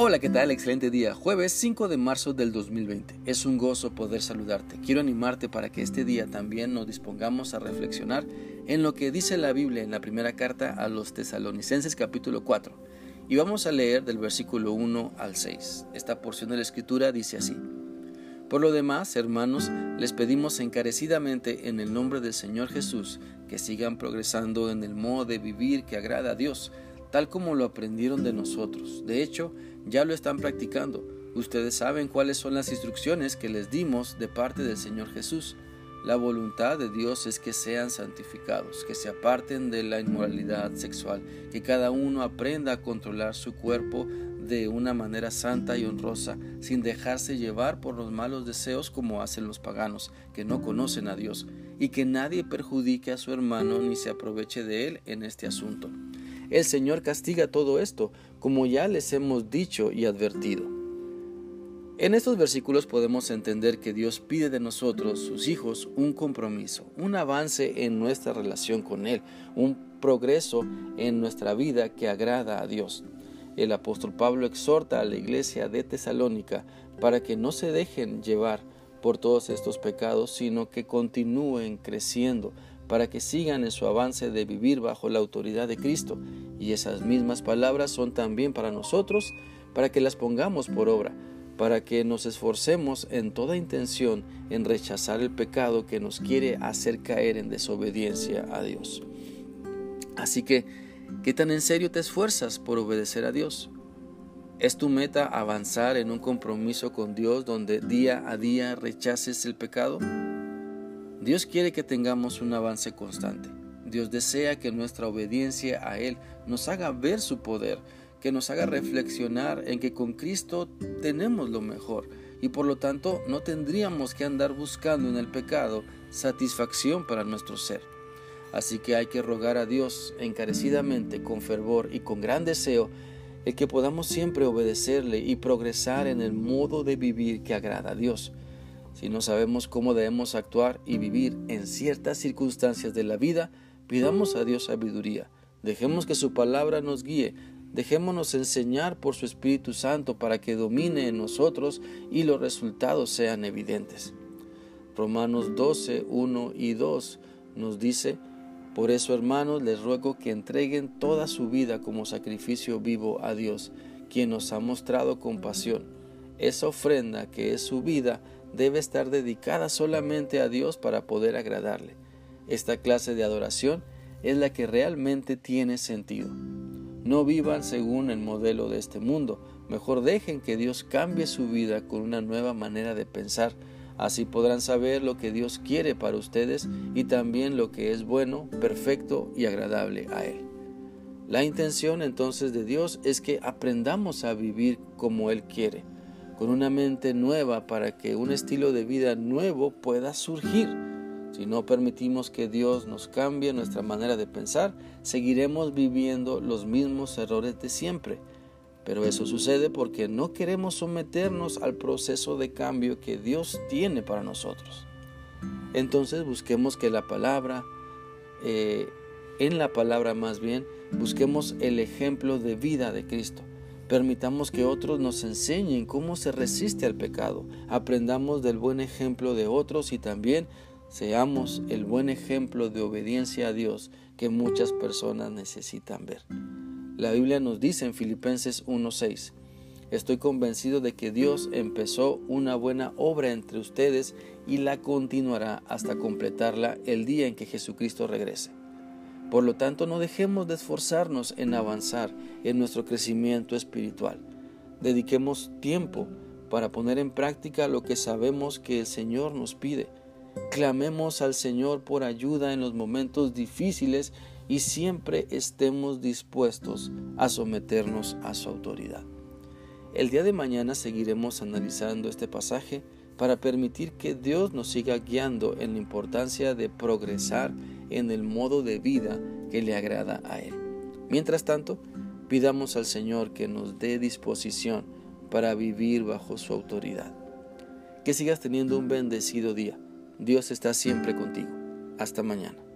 Hola, ¿qué tal? Excelente día. Jueves 5 de marzo del 2020. Es un gozo poder saludarte. Quiero animarte para que este día también nos dispongamos a reflexionar en lo que dice la Biblia en la primera carta a los tesalonicenses capítulo 4. Y vamos a leer del versículo 1 al 6. Esta porción de la escritura dice así. Por lo demás, hermanos, les pedimos encarecidamente en el nombre del Señor Jesús que sigan progresando en el modo de vivir que agrada a Dios tal como lo aprendieron de nosotros. De hecho, ya lo están practicando. Ustedes saben cuáles son las instrucciones que les dimos de parte del Señor Jesús. La voluntad de Dios es que sean santificados, que se aparten de la inmoralidad sexual, que cada uno aprenda a controlar su cuerpo de una manera santa y honrosa, sin dejarse llevar por los malos deseos como hacen los paganos, que no conocen a Dios, y que nadie perjudique a su hermano ni se aproveche de él en este asunto. El Señor castiga todo esto, como ya les hemos dicho y advertido. En estos versículos podemos entender que Dios pide de nosotros, sus hijos, un compromiso, un avance en nuestra relación con Él, un progreso en nuestra vida que agrada a Dios. El apóstol Pablo exhorta a la iglesia de Tesalónica para que no se dejen llevar por todos estos pecados, sino que continúen creciendo para que sigan en su avance de vivir bajo la autoridad de Cristo. Y esas mismas palabras son también para nosotros, para que las pongamos por obra, para que nos esforcemos en toda intención en rechazar el pecado que nos quiere hacer caer en desobediencia a Dios. Así que, ¿qué tan en serio te esfuerzas por obedecer a Dios? ¿Es tu meta avanzar en un compromiso con Dios donde día a día rechaces el pecado? Dios quiere que tengamos un avance constante. Dios desea que nuestra obediencia a Él nos haga ver su poder, que nos haga reflexionar en que con Cristo tenemos lo mejor y por lo tanto no tendríamos que andar buscando en el pecado satisfacción para nuestro ser. Así que hay que rogar a Dios encarecidamente, con fervor y con gran deseo, el que podamos siempre obedecerle y progresar en el modo de vivir que agrada a Dios. Si no sabemos cómo debemos actuar y vivir en ciertas circunstancias de la vida, pidamos a Dios sabiduría. Dejemos que su palabra nos guíe. Dejémonos enseñar por su Espíritu Santo para que domine en nosotros y los resultados sean evidentes. Romanos 12, 1 y 2 nos dice, por eso hermanos les ruego que entreguen toda su vida como sacrificio vivo a Dios, quien nos ha mostrado compasión. Esa ofrenda que es su vida debe estar dedicada solamente a Dios para poder agradarle. Esta clase de adoración es la que realmente tiene sentido. No vivan según el modelo de este mundo, mejor dejen que Dios cambie su vida con una nueva manera de pensar, así podrán saber lo que Dios quiere para ustedes y también lo que es bueno, perfecto y agradable a Él. La intención entonces de Dios es que aprendamos a vivir como Él quiere con una mente nueva para que un estilo de vida nuevo pueda surgir. Si no permitimos que Dios nos cambie nuestra manera de pensar, seguiremos viviendo los mismos errores de siempre. Pero eso sucede porque no queremos someternos al proceso de cambio que Dios tiene para nosotros. Entonces busquemos que la palabra, eh, en la palabra más bien, busquemos el ejemplo de vida de Cristo. Permitamos que otros nos enseñen cómo se resiste al pecado. Aprendamos del buen ejemplo de otros y también seamos el buen ejemplo de obediencia a Dios que muchas personas necesitan ver. La Biblia nos dice en Filipenses 1:6, Estoy convencido de que Dios empezó una buena obra entre ustedes y la continuará hasta completarla el día en que Jesucristo regrese. Por lo tanto, no dejemos de esforzarnos en avanzar en nuestro crecimiento espiritual. Dediquemos tiempo para poner en práctica lo que sabemos que el Señor nos pide. Clamemos al Señor por ayuda en los momentos difíciles y siempre estemos dispuestos a someternos a su autoridad. El día de mañana seguiremos analizando este pasaje para permitir que Dios nos siga guiando en la importancia de progresar en el modo de vida que le agrada a Él. Mientras tanto, pidamos al Señor que nos dé disposición para vivir bajo su autoridad. Que sigas teniendo un bendecido día. Dios está siempre contigo. Hasta mañana.